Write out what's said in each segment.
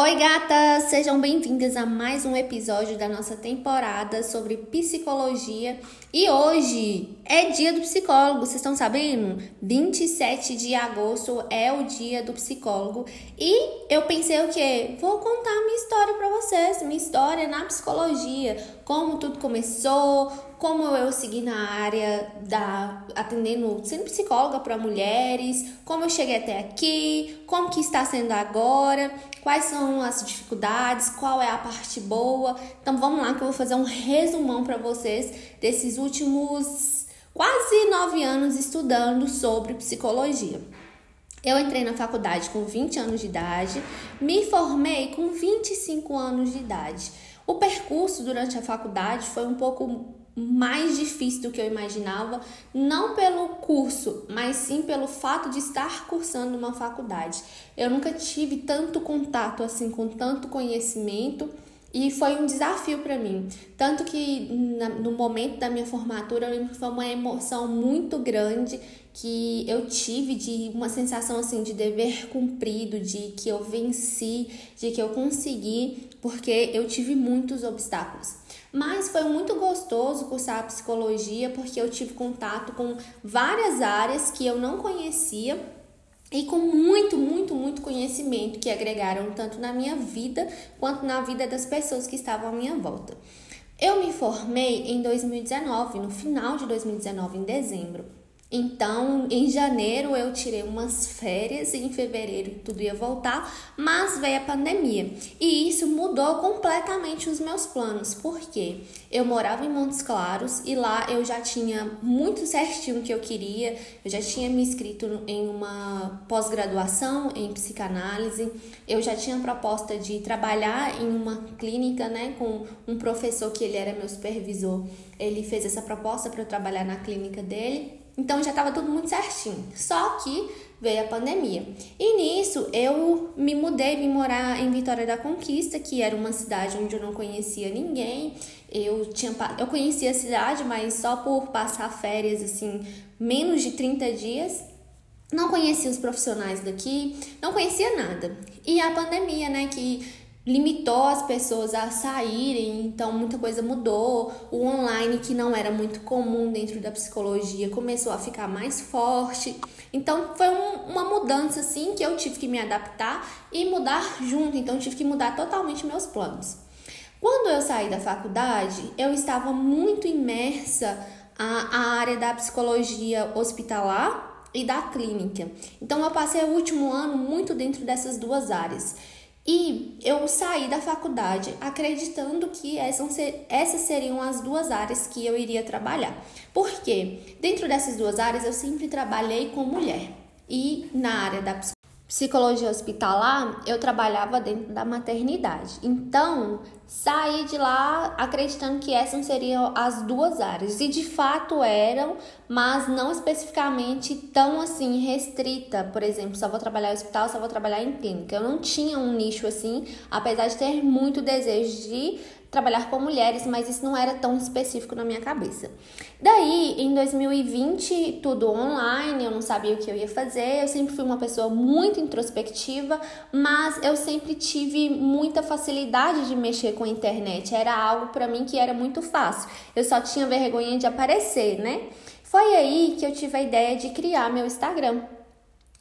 Oi, gatas! Sejam bem-vindas a mais um episódio da nossa temporada sobre psicologia. E hoje é dia do psicólogo, vocês estão sabendo? 27 de agosto é o dia do psicólogo. E eu pensei o quê? Vou contar minha história para vocês, minha história na psicologia, como tudo começou, como eu segui na área da atendendo sendo psicóloga para mulheres, como eu cheguei até aqui, como que está sendo agora, quais são as dificuldades, qual é a parte boa. Então vamos lá que eu vou fazer um resumão para vocês desses últimos quase nove anos estudando sobre psicologia. Eu entrei na faculdade com 20 anos de idade, me formei com 25 anos de idade. O percurso durante a faculdade foi um pouco mais difícil do que eu imaginava, não pelo curso, mas sim pelo fato de estar cursando uma faculdade. Eu nunca tive tanto contato assim com tanto conhecimento e foi um desafio para mim. Tanto que na, no momento da minha formatura eu lembro que foi uma emoção muito grande que eu tive de uma sensação assim de dever cumprido, de que eu venci, de que eu consegui, porque eu tive muitos obstáculos. Mas foi muito gostoso cursar psicologia porque eu tive contato com várias áreas que eu não conhecia e com muito, muito, muito conhecimento que agregaram tanto na minha vida quanto na vida das pessoas que estavam à minha volta. Eu me formei em 2019, no final de 2019, em dezembro. Então, em janeiro eu tirei umas férias e em fevereiro tudo ia voltar, mas veio a pandemia. E isso mudou completamente os meus planos, porque eu morava em Montes Claros e lá eu já tinha muito certinho o que eu queria. Eu já tinha me inscrito em uma pós-graduação em psicanálise. Eu já tinha proposta de trabalhar em uma clínica, né, com um professor que ele era meu supervisor. Ele fez essa proposta para eu trabalhar na clínica dele. Então já estava tudo muito certinho. Só que veio a pandemia. E nisso eu me mudei, vim morar em Vitória da Conquista, que era uma cidade onde eu não conhecia ninguém. Eu tinha eu conhecia a cidade, mas só por passar férias assim, menos de 30 dias. Não conhecia os profissionais daqui, não conhecia nada. E a pandemia, né, que limitou as pessoas a saírem, então muita coisa mudou. O online, que não era muito comum dentro da psicologia, começou a ficar mais forte. Então foi um, uma mudança assim que eu tive que me adaptar e mudar junto, então tive que mudar totalmente meus planos. Quando eu saí da faculdade, eu estava muito imersa à, área da psicologia hospitalar e da clínica. Então eu passei o último ano muito dentro dessas duas áreas. E eu saí da faculdade acreditando que essas seriam as duas áreas que eu iria trabalhar. Porque dentro dessas duas áreas eu sempre trabalhei com mulher. E na área da psicologia hospitalar, eu trabalhava dentro da maternidade. Então, saí de lá acreditando que essas seriam as duas áreas. E de fato eram, mas não especificamente tão assim restrita. Por exemplo, só vou trabalhar em hospital, só vou trabalhar em clínica. Eu não tinha um nicho assim, apesar de ter muito desejo de trabalhar com mulheres, mas isso não era tão específico na minha cabeça. Daí, em 2020, tudo online, eu não sabia o que eu ia fazer. Eu sempre fui uma pessoa muito introspectiva, mas eu sempre tive muita facilidade de mexer com a internet. Era algo para mim que era muito fácil. Eu só tinha vergonha de aparecer, né? Foi aí que eu tive a ideia de criar meu Instagram.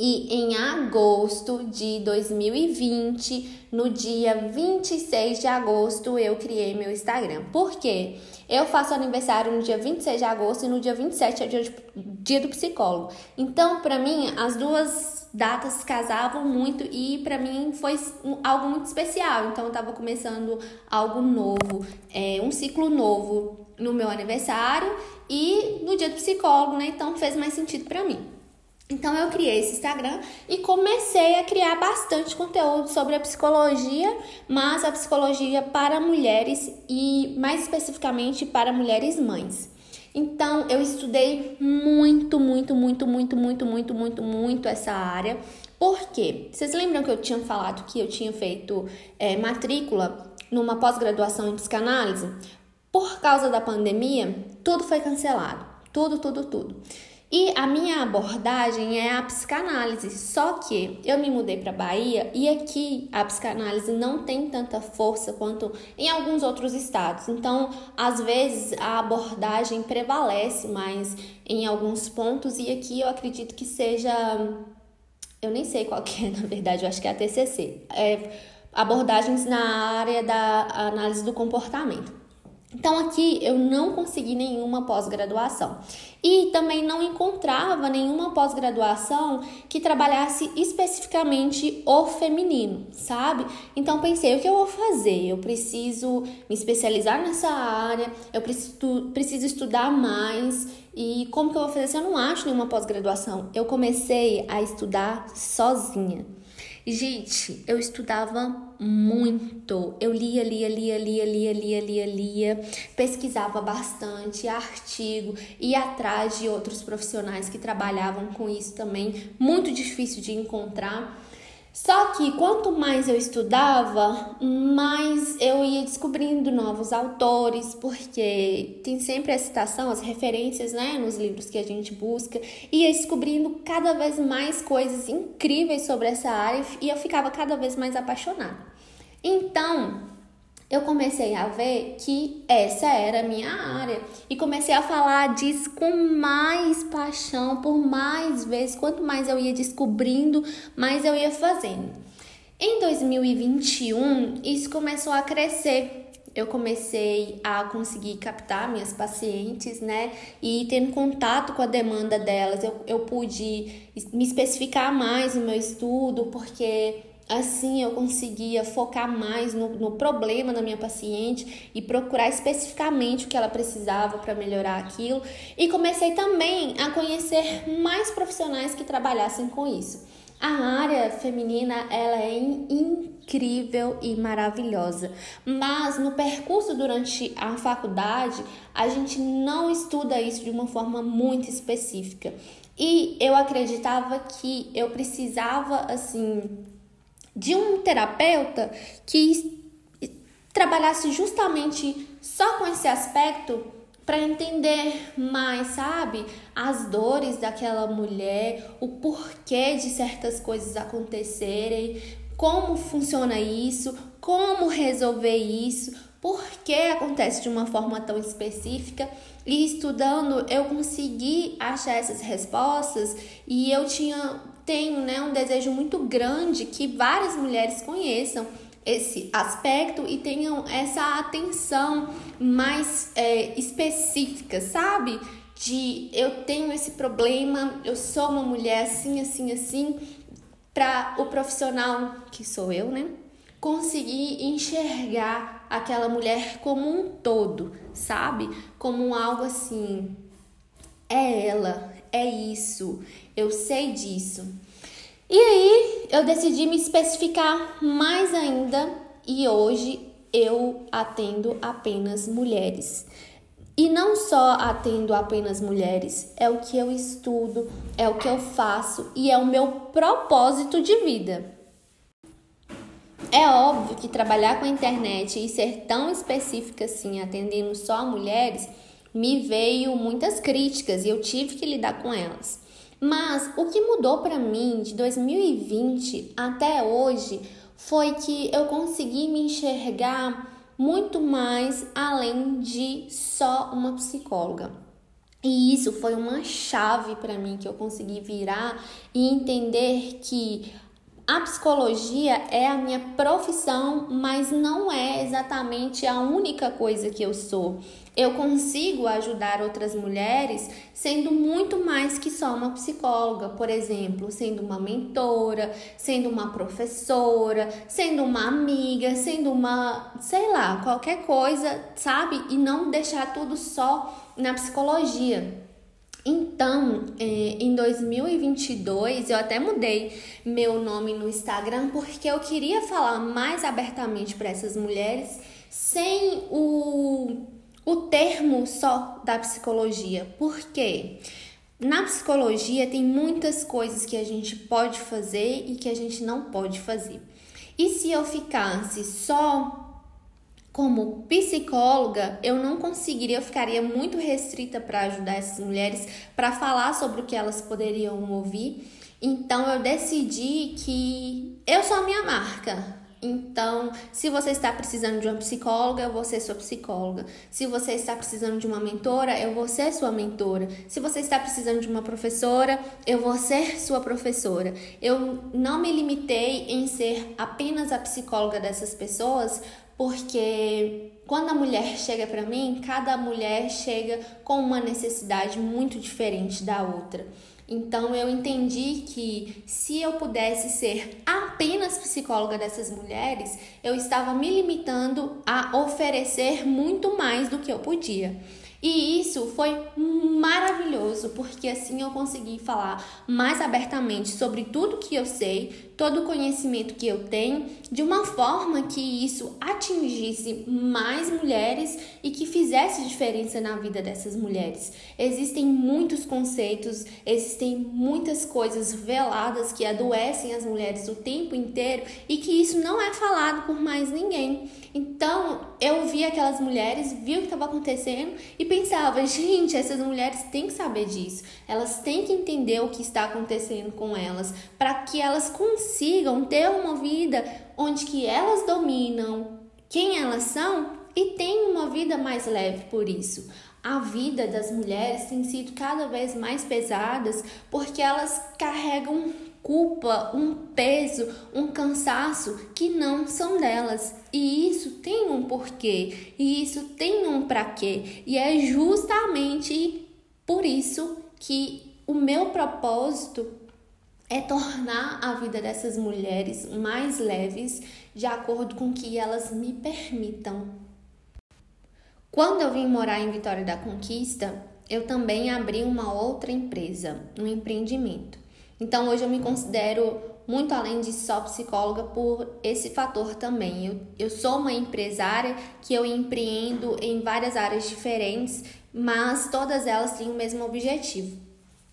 E em agosto de 2020, no dia 26 de agosto, eu criei meu Instagram. Por quê? Eu faço aniversário no dia 26 de agosto e no dia 27 é o dia, de, dia do psicólogo. Então, para mim, as duas datas casavam muito e para mim foi algo muito especial. Então, eu tava começando algo novo, é, um ciclo novo no meu aniversário e no dia do psicólogo, né? Então, fez mais sentido para mim. Então eu criei esse Instagram e comecei a criar bastante conteúdo sobre a psicologia, mas a psicologia para mulheres e mais especificamente para mulheres mães. Então, eu estudei muito, muito, muito, muito, muito, muito, muito, muito essa área. Por quê? Vocês lembram que eu tinha falado que eu tinha feito é, matrícula numa pós-graduação em psicanálise? Por causa da pandemia, tudo foi cancelado. Tudo, tudo, tudo. E a minha abordagem é a psicanálise, só que eu me mudei para Bahia e aqui a psicanálise não tem tanta força quanto em alguns outros estados. Então, às vezes a abordagem prevalece mais em alguns pontos e aqui eu acredito que seja eu nem sei qual que é, na verdade, eu acho que é a TCC. É abordagens na área da análise do comportamento. Então aqui eu não consegui nenhuma pós-graduação e também não encontrava nenhuma pós-graduação que trabalhasse especificamente o feminino, sabe? Então pensei, o que eu vou fazer? Eu preciso me especializar nessa área, eu preciso, preciso estudar mais e como que eu vou fazer se eu não acho nenhuma pós-graduação? Eu comecei a estudar sozinha. Gente, eu estudava muito. Eu lia, lia, lia, lia, lia, lia, lia, lia, pesquisava bastante artigo, ia atrás de outros profissionais que trabalhavam com isso também, muito difícil de encontrar. Só que quanto mais eu estudava, mais eu ia descobrindo novos autores, porque tem sempre a citação, as referências, né, nos livros que a gente busca, ia descobrindo cada vez mais coisas incríveis sobre essa área e eu ficava cada vez mais apaixonada. Então, eu comecei a ver que essa era a minha área e comecei a falar disso com mais paixão, por mais vezes, quanto mais eu ia descobrindo, mais eu ia fazendo. Em 2021, isso começou a crescer. Eu comecei a conseguir captar minhas pacientes, né? E tendo contato com a demanda delas, eu, eu pude me especificar mais no meu estudo, porque Assim eu conseguia focar mais no, no, problema da minha paciente e procurar especificamente o que ela precisava para melhorar aquilo. E comecei também a conhecer mais profissionais que trabalhassem com isso. A área feminina ela é incrível e maravilhosa, mas no percurso durante a faculdade a gente não estuda isso de uma forma muito específica. E eu acreditava que eu precisava assim de um terapeuta que trabalhasse justamente só com esse aspecto para entender mais, sabe, as dores daquela mulher, o porquê de certas coisas acontecerem, como funciona isso, como resolver isso, por que acontece de uma forma tão específica. E estudando, eu consegui achar essas respostas e eu tinha tenho né, um desejo muito grande que várias mulheres conheçam esse aspecto e tenham essa atenção mais é, específica, sabe? De eu tenho esse problema, eu sou uma mulher assim, assim, assim, para o profissional que sou eu, né? Conseguir enxergar aquela mulher como um todo, sabe? Como algo assim. É ela, é isso, eu sei disso. E aí eu decidi me especificar mais ainda e hoje eu atendo apenas mulheres. E não só atendo apenas mulheres, é o que eu estudo, é o que eu faço e é o meu propósito de vida. É óbvio que trabalhar com a internet e ser tão específica assim, atendendo só mulheres, me veio muitas críticas e eu tive que lidar com elas. Mas o que mudou para mim de 2020 até hoje foi que eu consegui me enxergar muito mais além de só uma psicóloga. E isso foi uma chave para mim que eu consegui virar e entender que a psicologia é a minha profissão, mas não é exatamente a única coisa que eu sou. Eu consigo ajudar outras mulheres sendo muito mais que só uma psicóloga, por exemplo, sendo uma mentora, sendo uma professora, sendo uma amiga, sendo uma, sei lá, qualquer coisa, sabe? E não deixar tudo só na psicologia. Então, é, em 2022, eu até mudei meu nome no Instagram porque eu queria falar mais abertamente para essas mulheres sem o, o termo só da psicologia. Por quê? Na psicologia tem muitas coisas que a gente pode fazer e que a gente não pode fazer. E se eu ficasse só como psicóloga, eu não conseguiria, eu ficaria muito restrita para ajudar essas mulheres, para falar sobre o que elas poderiam ouvir. Então eu decidi que eu sou a minha marca. Então, se você está precisando de uma psicóloga, eu vou ser sua psicóloga. Se você está precisando de uma mentora, eu vou ser sua mentora. Se você está precisando de uma professora, eu vou ser sua professora. Eu não me limitei em ser apenas a psicóloga dessas pessoas, porque quando a mulher chega para mim, cada mulher chega com uma necessidade muito diferente da outra. Então eu entendi que se eu pudesse ser apenas psicóloga dessas mulheres, eu estava me limitando a oferecer muito mais do que eu podia. E isso foi maravilhoso, porque assim eu consegui falar mais abertamente sobre tudo que eu sei, todo o conhecimento que eu tenho, de uma forma que isso atingisse mais mulheres e que fizesse diferença na vida dessas mulheres. Existem muitos conceitos, existem muitas coisas veladas que adoecem as mulheres o tempo inteiro e que isso não é falado por mais ninguém. Então, eu vi aquelas mulheres, vi o que estava acontecendo e pensava, gente, essas mulheres têm que saber disso. Elas têm que entender o que está acontecendo com elas, para que elas consigam ter uma vida onde que elas dominam quem elas são e tenham uma vida mais leve por isso. A vida das mulheres tem sido cada vez mais pesadas porque elas carregam culpa, um peso, um cansaço que não são delas. E isso tem um porquê, e isso tem um para quê. E é justamente por isso que o meu propósito é tornar a vida dessas mulheres mais leves de acordo com que elas me permitam. Quando eu vim morar em Vitória da Conquista, eu também abri uma outra empresa, um empreendimento. Então hoje eu me considero muito além de só psicóloga por esse fator também. Eu, eu sou uma empresária que eu empreendo em várias áreas diferentes, mas todas elas têm o mesmo objetivo.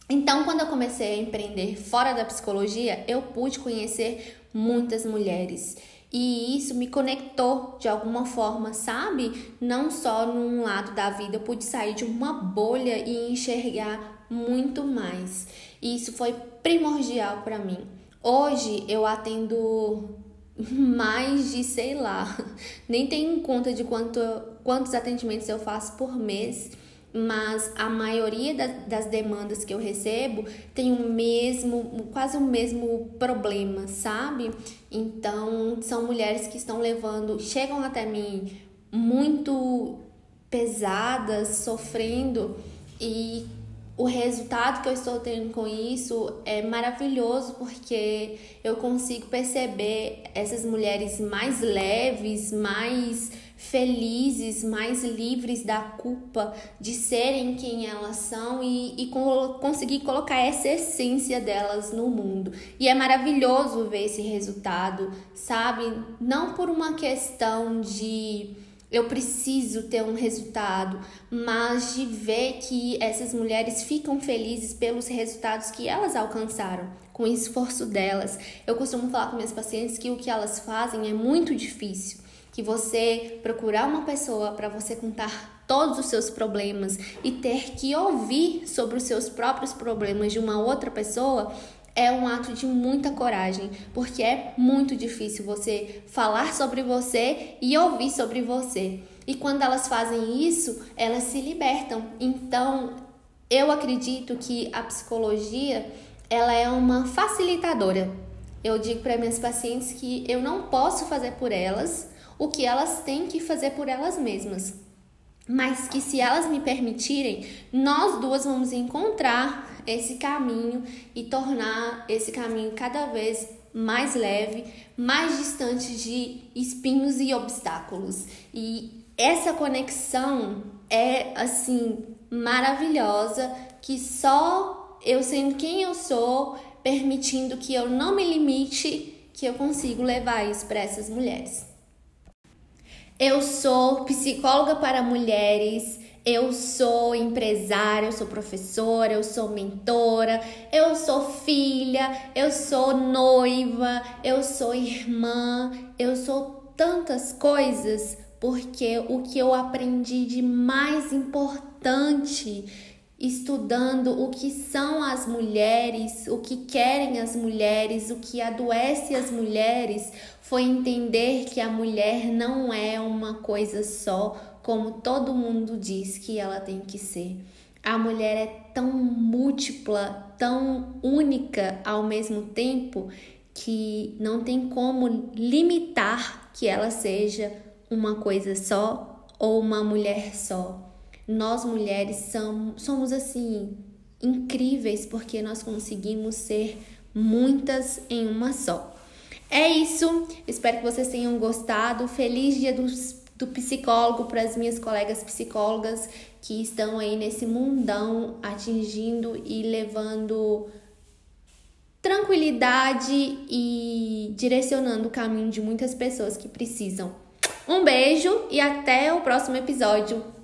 Então, quando eu comecei a empreender fora da psicologia, eu pude conhecer muitas mulheres. E isso me conectou de alguma forma, sabe? Não só num lado da vida, eu pude sair de uma bolha e enxergar muito mais. E isso foi primordial para mim. Hoje eu atendo mais de, sei lá, nem tenho conta de quanto, quantos atendimentos eu faço por mês, mas a maioria das demandas que eu recebo tem o mesmo, quase o mesmo problema, sabe? Então, são mulheres que estão levando, chegam até mim muito pesadas, sofrendo e o resultado que eu estou tendo com isso é maravilhoso porque eu consigo perceber essas mulheres mais leves, mais felizes, mais livres da culpa de serem quem elas são e, e conseguir colocar essa essência delas no mundo. E é maravilhoso ver esse resultado, sabe? Não por uma questão de eu preciso ter um resultado, mas de ver que essas mulheres ficam felizes pelos resultados que elas alcançaram com o esforço delas. Eu costumo falar com minhas pacientes que o que elas fazem é muito difícil, que você procurar uma pessoa para você contar todos os seus problemas e ter que ouvir sobre os seus próprios problemas de uma outra pessoa é um ato de muita coragem, porque é muito difícil você falar sobre você e ouvir sobre você. E quando elas fazem isso, elas se libertam. Então, eu acredito que a psicologia, ela é uma facilitadora. Eu digo para minhas pacientes que eu não posso fazer por elas o que elas têm que fazer por elas mesmas mas que se elas me permitirem, nós duas vamos encontrar esse caminho e tornar esse caminho cada vez mais leve, mais distante de espinhos e obstáculos. E essa conexão é assim maravilhosa que só eu sendo quem eu sou, permitindo que eu não me limite, que eu consigo levar isso para essas mulheres. Eu sou psicóloga para mulheres. Eu sou empresária, eu sou professora, eu sou mentora, eu sou filha, eu sou noiva, eu sou irmã, eu sou tantas coisas porque o que eu aprendi de mais importante estudando o que são as mulheres, o que querem as mulheres, o que adoece as mulheres, foi entender que a mulher não é uma coisa só, como todo mundo diz que ela tem que ser. A mulher é tão múltipla, tão única ao mesmo tempo que não tem como limitar que ela seja uma coisa só ou uma mulher só. Nós mulheres somos, somos assim incríveis porque nós conseguimos ser muitas em uma só. É isso, espero que vocês tenham gostado. Feliz dia do, do psicólogo para as minhas colegas psicólogas que estão aí nesse mundão atingindo e levando tranquilidade e direcionando o caminho de muitas pessoas que precisam. Um beijo e até o próximo episódio.